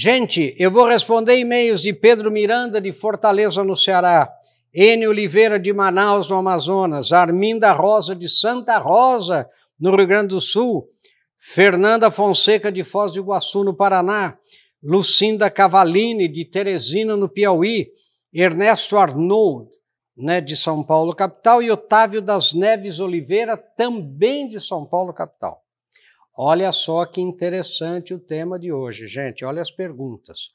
Gente, eu vou responder e-mails de Pedro Miranda, de Fortaleza, no Ceará, N. Oliveira, de Manaus, no Amazonas, Arminda Rosa, de Santa Rosa, no Rio Grande do Sul, Fernanda Fonseca, de Foz do Iguaçu, no Paraná, Lucinda Cavalini, de Teresina, no Piauí, Ernesto Arnold, né, de São Paulo, capital, e Otávio das Neves Oliveira, também de São Paulo, capital. Olha só que interessante o tema de hoje, gente. Olha as perguntas.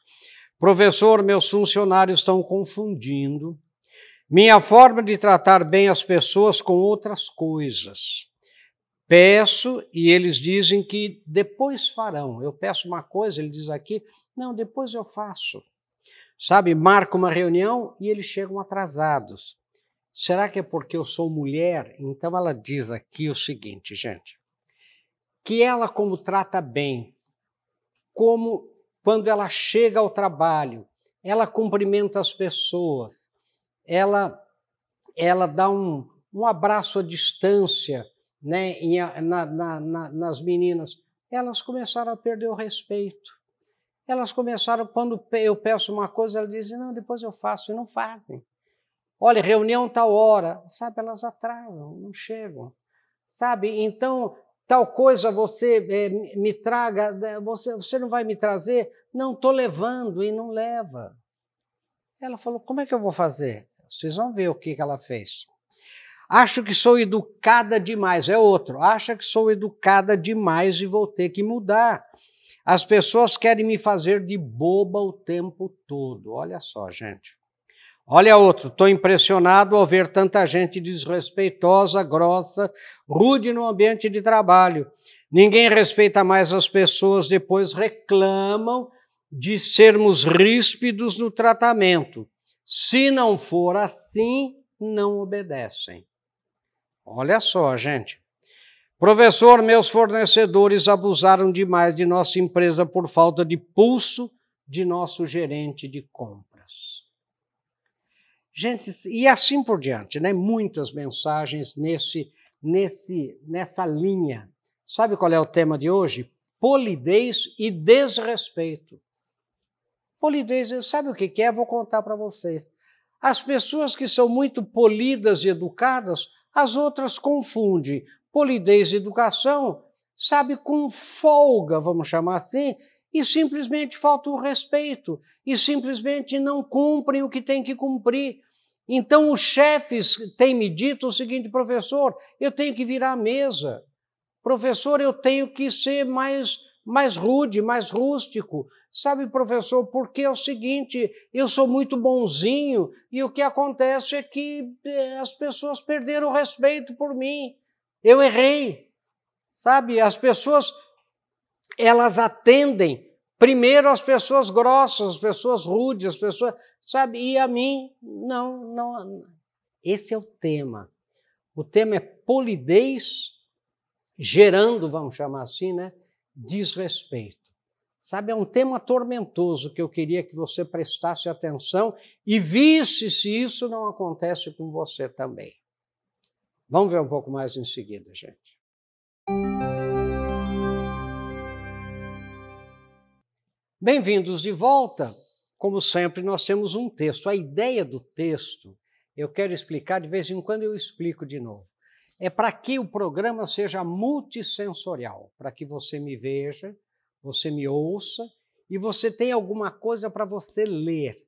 Professor, meus funcionários estão confundindo minha forma de tratar bem as pessoas com outras coisas. Peço e eles dizem que depois farão. Eu peço uma coisa, ele diz aqui, não, depois eu faço. Sabe, marco uma reunião e eles chegam atrasados. Será que é porque eu sou mulher? Então ela diz aqui o seguinte, gente que ela, como trata bem, como quando ela chega ao trabalho, ela cumprimenta as pessoas, ela, ela dá um, um abraço à distância né, em, na, na, na, nas meninas, elas começaram a perder o respeito. Elas começaram, quando eu peço uma coisa, elas dizem, não, depois eu faço, e não fazem. Olha, reunião tal hora, sabe, elas atrasam, não chegam. Sabe, então tal coisa você é, me traga, né, você, você não vai me trazer? Não, estou levando e não leva. Ela falou: como é que eu vou fazer? Vocês vão ver o que, que ela fez. Acho que sou educada demais, é outro. Acha que sou educada demais e vou ter que mudar. As pessoas querem me fazer de boba o tempo todo. Olha só, gente. Olha outro, estou impressionado ao ver tanta gente desrespeitosa, grossa, rude no ambiente de trabalho. Ninguém respeita mais as pessoas, depois reclamam de sermos ríspidos no tratamento. Se não for assim, não obedecem. Olha só, gente. Professor, meus fornecedores abusaram demais de nossa empresa por falta de pulso de nosso gerente de compras. Gente, e assim por diante, né? Muitas mensagens nesse, nesse, nessa linha. Sabe qual é o tema de hoje? Polidez e desrespeito. Polidez, sabe o que é? Vou contar para vocês. As pessoas que são muito polidas e educadas, as outras confundem polidez e educação, sabe, com folga, vamos chamar assim, e simplesmente falta o respeito, e simplesmente não cumprem o que tem que cumprir. Então, os chefes têm me dito o seguinte, professor, eu tenho que virar a mesa. Professor, eu tenho que ser mais, mais rude, mais rústico. Sabe, professor, porque é o seguinte, eu sou muito bonzinho e o que acontece é que eh, as pessoas perderam o respeito por mim. Eu errei. Sabe, as pessoas elas atendem primeiro as pessoas grossas, as pessoas rudes, as pessoas, sabe? E a mim não, não. Esse é o tema. O tema é polidez gerando, vamos chamar assim, né, desrespeito. Sabe, é um tema tormentoso que eu queria que você prestasse atenção e visse se isso não acontece com você também. Vamos ver um pouco mais em seguida, gente. Bem-vindos de volta. Como sempre, nós temos um texto. A ideia do texto, eu quero explicar, de vez em quando eu explico de novo. É para que o programa seja multissensorial, para que você me veja, você me ouça e você tenha alguma coisa para você ler.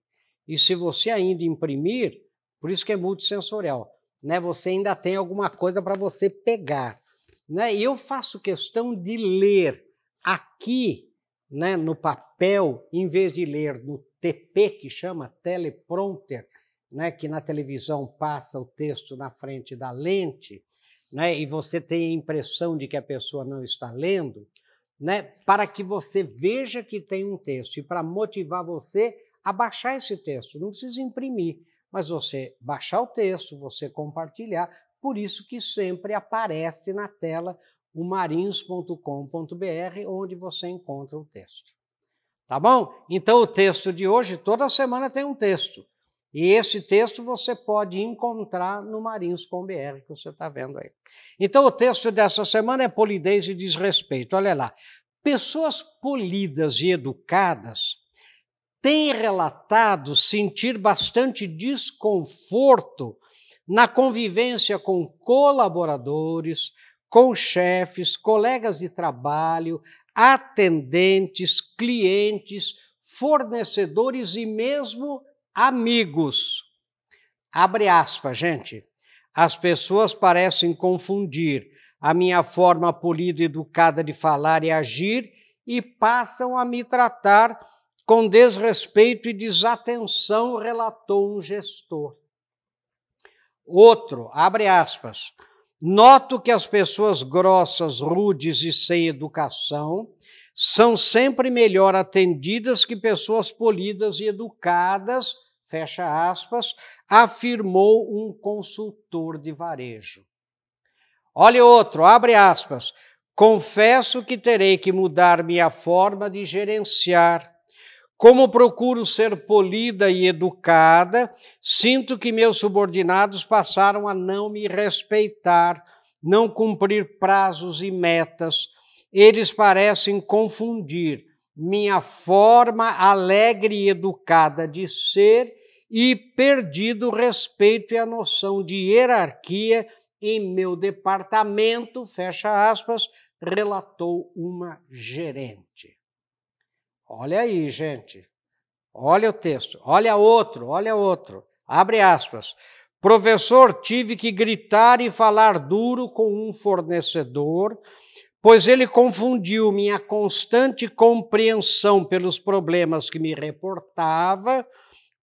E se você ainda imprimir, por isso que é multissensorial, né? Você ainda tem alguma coisa para você pegar, né? E eu faço questão de ler aqui né, no papel, em vez de ler no TP, que chama teleprompter, né, que na televisão passa o texto na frente da lente, né, e você tem a impressão de que a pessoa não está lendo, né, para que você veja que tem um texto e para motivar você a baixar esse texto. Não precisa imprimir, mas você baixar o texto, você compartilhar, por isso que sempre aparece na tela o marinhos.com.br, onde você encontra o texto. Tá bom? Então, o texto de hoje, toda semana tem um texto. E esse texto você pode encontrar no marinhos.br, que você está vendo aí. Então, o texto dessa semana é polidez e desrespeito. Olha lá. Pessoas polidas e educadas tem relatado sentir bastante desconforto na convivência com colaboradores, com chefes, colegas de trabalho, atendentes, clientes, fornecedores e mesmo amigos. Abre aspas, gente. As pessoas parecem confundir a minha forma polida e educada de falar e agir e passam a me tratar com desrespeito e desatenção, relatou um gestor. Outro, abre aspas. Noto que as pessoas grossas, rudes e sem educação são sempre melhor atendidas que pessoas polidas e educadas, fecha aspas, afirmou um consultor de varejo. Olha outro, abre aspas. Confesso que terei que mudar minha forma de gerenciar como procuro ser polida e educada, sinto que meus subordinados passaram a não me respeitar, não cumprir prazos e metas. Eles parecem confundir minha forma alegre e educada de ser e perdido o respeito e a noção de hierarquia em meu departamento, fecha aspas, relatou uma gerente. Olha aí, gente. Olha o texto. Olha outro, olha outro. Abre aspas. Professor, tive que gritar e falar duro com um fornecedor, pois ele confundiu minha constante compreensão pelos problemas que me reportava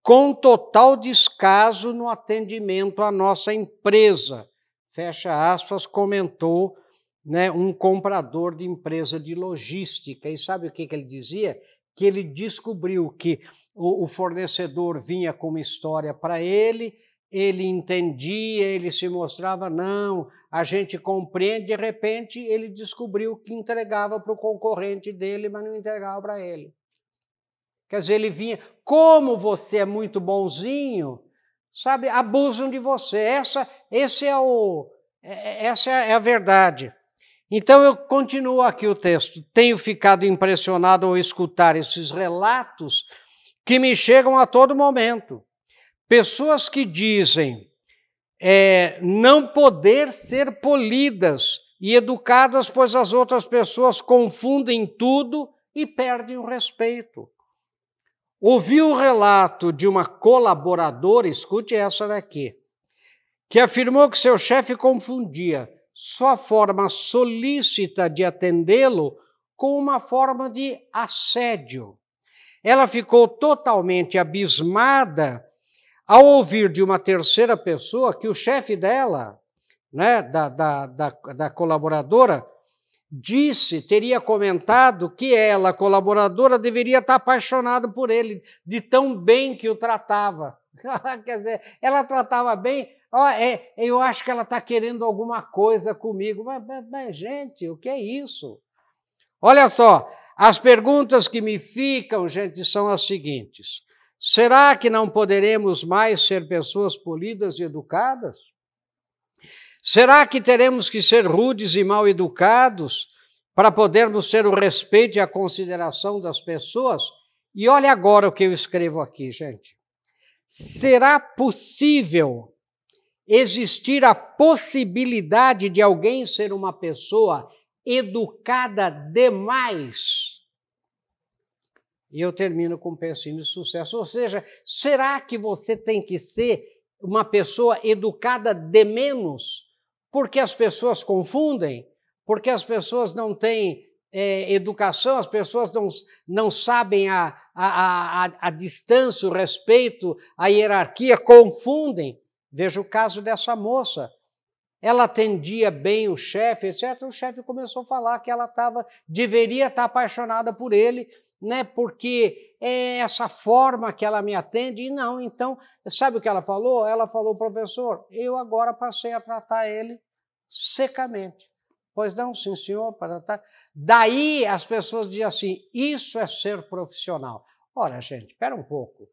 com total descaso no atendimento à nossa empresa. Fecha aspas, comentou né, um comprador de empresa de logística. E sabe o que, que ele dizia? Que ele descobriu que o, o fornecedor vinha com uma história para ele, ele entendia, ele se mostrava, não, a gente compreende, de repente ele descobriu que entregava para o concorrente dele, mas não entregava para ele. Quer dizer, ele vinha, como você é muito bonzinho, sabe, abusam de você. Essa, esse é o, é, essa é a verdade. Então eu continuo aqui o texto. Tenho ficado impressionado ao escutar esses relatos que me chegam a todo momento. Pessoas que dizem é, não poder ser polidas e educadas, pois as outras pessoas confundem tudo e perdem o respeito. Ouvi o relato de uma colaboradora, escute essa daqui, que afirmou que seu chefe confundia sua forma solícita de atendê-lo com uma forma de assédio. Ela ficou totalmente abismada ao ouvir de uma terceira pessoa que o chefe dela, né, da, da, da, da colaboradora, disse, teria comentado que ela, colaboradora, deveria estar apaixonada por ele, de tão bem que o tratava. Quer dizer, ela tratava bem Oh, é, eu acho que ela está querendo alguma coisa comigo. Mas, mas, mas, gente, o que é isso? Olha só, as perguntas que me ficam, gente, são as seguintes: será que não poderemos mais ser pessoas polidas e educadas? Será que teremos que ser rudes e mal educados para podermos ter o respeito e a consideração das pessoas? E olha agora o que eu escrevo aqui, gente. Será possível existir a possibilidade de alguém ser uma pessoa educada demais. E eu termino com um pensinho de sucesso. Ou seja, será que você tem que ser uma pessoa educada de menos? Porque as pessoas confundem? Porque as pessoas não têm é, educação, as pessoas não, não sabem a, a, a, a distância, o respeito, a hierarquia, confundem. Veja o caso dessa moça. Ela atendia bem o chefe, etc. O chefe começou a falar que ela tava, deveria estar apaixonada por ele, né? Porque é essa forma que ela me atende. E não, então, sabe o que ela falou? Ela falou, professor, eu agora passei a tratar ele secamente. Pois não, sim, senhor, para tratar. Daí as pessoas dizem assim: isso é ser profissional. Ora, gente, espera um pouco.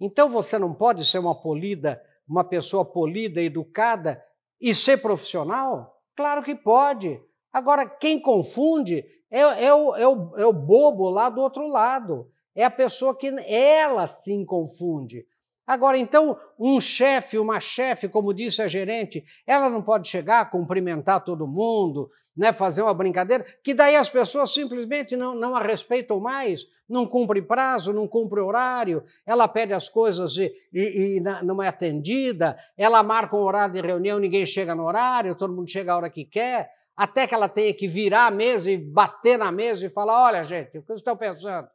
Então você não pode ser uma polida uma pessoa polida, educada e ser profissional? Claro que pode. Agora, quem confunde é, é, o, é, o, é o bobo lá do outro lado. é a pessoa que ela se confunde. Agora, então, um chefe, uma chefe, como disse a gerente, ela não pode chegar, cumprimentar todo mundo, né, fazer uma brincadeira, que daí as pessoas simplesmente não, não a respeitam mais, não cumpre prazo, não cumpre horário, ela pede as coisas e, e, e não é atendida, ela marca um horário de reunião, ninguém chega no horário, todo mundo chega a hora que quer, até que ela tenha que virar a mesa e bater na mesa e falar: olha, gente, o que vocês estão pensando?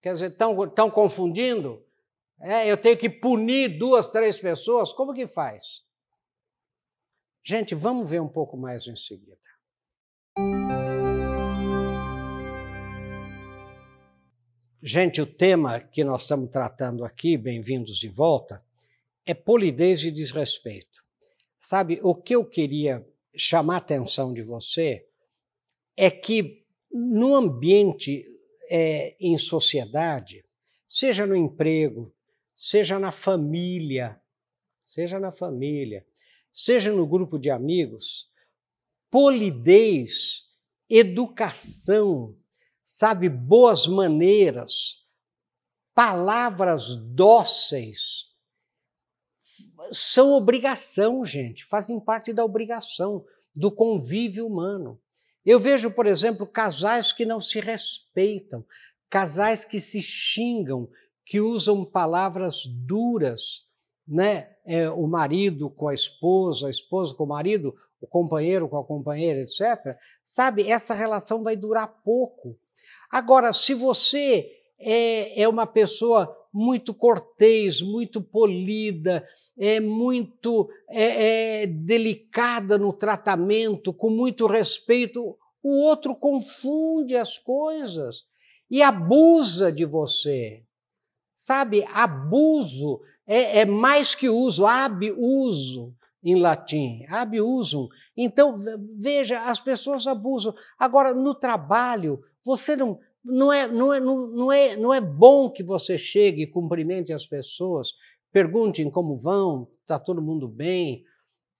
Quer dizer, estão confundindo? É, eu tenho que punir duas, três pessoas, como que faz? Gente, vamos ver um pouco mais em seguida. Gente, o tema que nós estamos tratando aqui, bem-vindos de volta, é polidez e desrespeito. Sabe, o que eu queria chamar a atenção de você é que no ambiente é, em sociedade, seja no emprego, seja na família, seja na família, seja no grupo de amigos, polidez, educação, sabe, boas maneiras, palavras dóceis, são obrigação, gente, fazem parte da obrigação, do convívio humano. Eu vejo, por exemplo, casais que não se respeitam, casais que se xingam, que usam palavras duras, né? É, o marido com a esposa, a esposa com o marido, o companheiro com a companheira, etc. Sabe, essa relação vai durar pouco. Agora, se você é, é uma pessoa muito cortês, muito polida, é muito é, é, delicada no tratamento, com muito respeito, o outro confunde as coisas e abusa de você. Sabe, abuso é, é mais que uso, abuso em latim, abusum. Então, veja, as pessoas abusam. Agora, no trabalho, você não, não, é, não, é, não, é, não é bom que você chegue e cumprimente as pessoas, perguntem como vão, está todo mundo bem,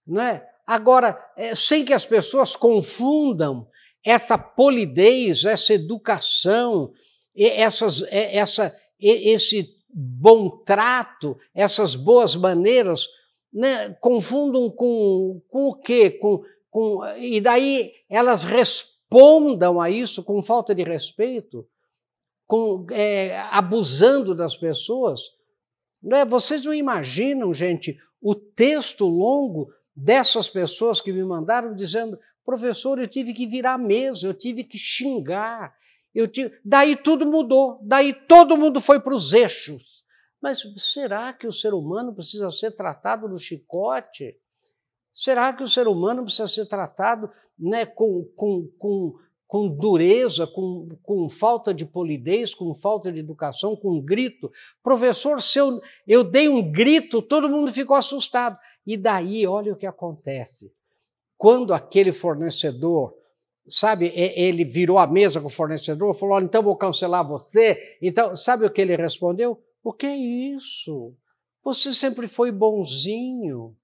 não é? Agora, é, sem que as pessoas confundam essa polidez, essa educação, essas, essa, esse bom trato, essas boas maneiras, né, confundam com, com o quê? Com, com, e daí elas respondam a isso com falta de respeito, com, é, abusando das pessoas. Não é? Vocês não imaginam, gente, o texto longo dessas pessoas que me mandaram dizendo: professor, eu tive que virar mesa, eu tive que xingar, eu tive... Daí tudo mudou, daí todo mundo foi para os eixos. Mas será que o ser humano precisa ser tratado no chicote? Será que o ser humano precisa ser tratado né, com, com, com, com dureza, com, com falta de polidez, com falta de educação, com grito? Professor, eu dei um grito, todo mundo ficou assustado. E daí, olha o que acontece. Quando aquele fornecedor sabe, ele virou a mesa com o fornecedor, falou: então vou cancelar você. Então, sabe o que ele respondeu? O que é isso? Você sempre foi bonzinho.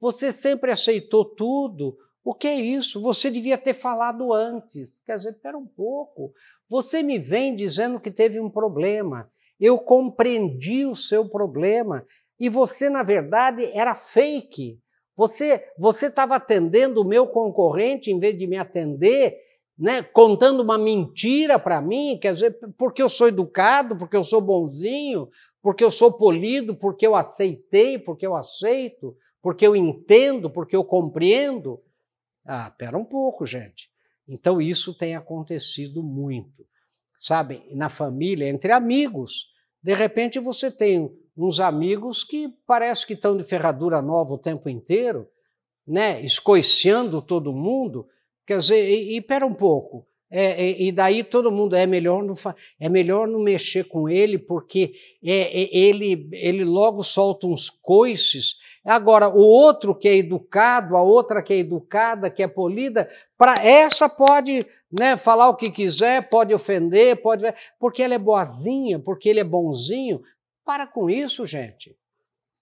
Você sempre aceitou tudo. O que é isso? Você devia ter falado antes. Quer dizer, espera um pouco. Você me vem dizendo que teve um problema. Eu compreendi o seu problema. E você, na verdade, era fake. Você você estava atendendo o meu concorrente em vez de me atender, né, contando uma mentira para mim, quer dizer, porque eu sou educado, porque eu sou bonzinho, porque eu sou polido, porque eu aceitei, porque eu aceito, porque eu entendo, porque eu compreendo. Ah, pera um pouco, gente. Então isso tem acontecido muito. Sabe, na família, entre amigos. De repente você tem uns amigos que parece que estão de ferradura nova o tempo inteiro, né, escoiciando todo mundo. Quer dizer, e, e pera um pouco. É, é, e daí todo mundo é melhor não é melhor não mexer com ele porque é, é, ele ele logo solta uns coices. Agora o outro que é educado, a outra que é educada, que é polida, para essa pode né, falar o que quiser, pode ofender, pode porque ela é boazinha, porque ele é bonzinho. Para com isso, gente.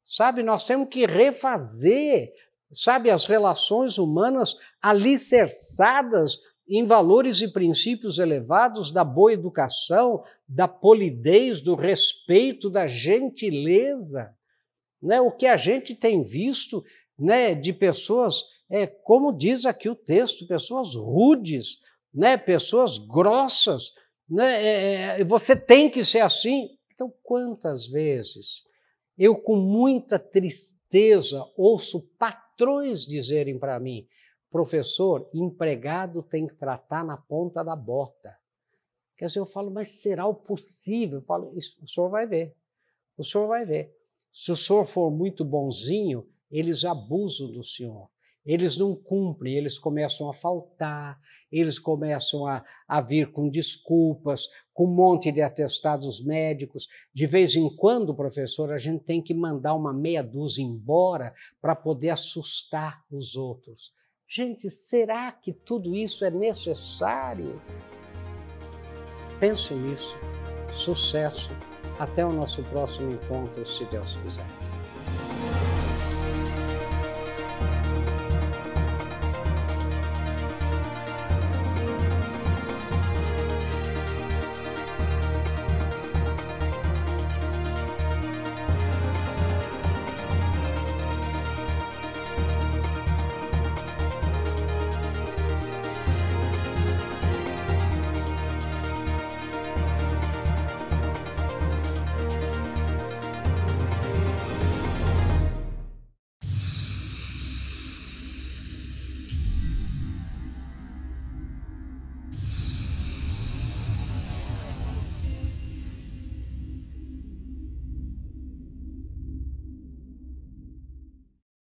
Sabe, nós temos que refazer, sabe, as relações humanas alicerçadas em valores e princípios elevados da boa educação, da polidez, do respeito, da gentileza. Né? O que a gente tem visto né, de pessoas, é, como diz aqui o texto, pessoas rudes, né, pessoas grossas. Né, é, é você tem que ser assim. Então, quantas vezes eu, com muita tristeza, ouço patrões dizerem para mim: Professor, empregado tem que tratar na ponta da bota. Quer dizer, eu falo, mas será o possível? Eu falo, o senhor vai ver. O senhor vai ver. Se o senhor for muito bonzinho, eles abusam do senhor. Eles não cumprem, eles começam a faltar, eles começam a, a vir com desculpas, com um monte de atestados médicos. De vez em quando, professor, a gente tem que mandar uma meia dúzia embora para poder assustar os outros. Gente, será que tudo isso é necessário? Pense nisso. Sucesso. Até o nosso próximo encontro, se Deus quiser.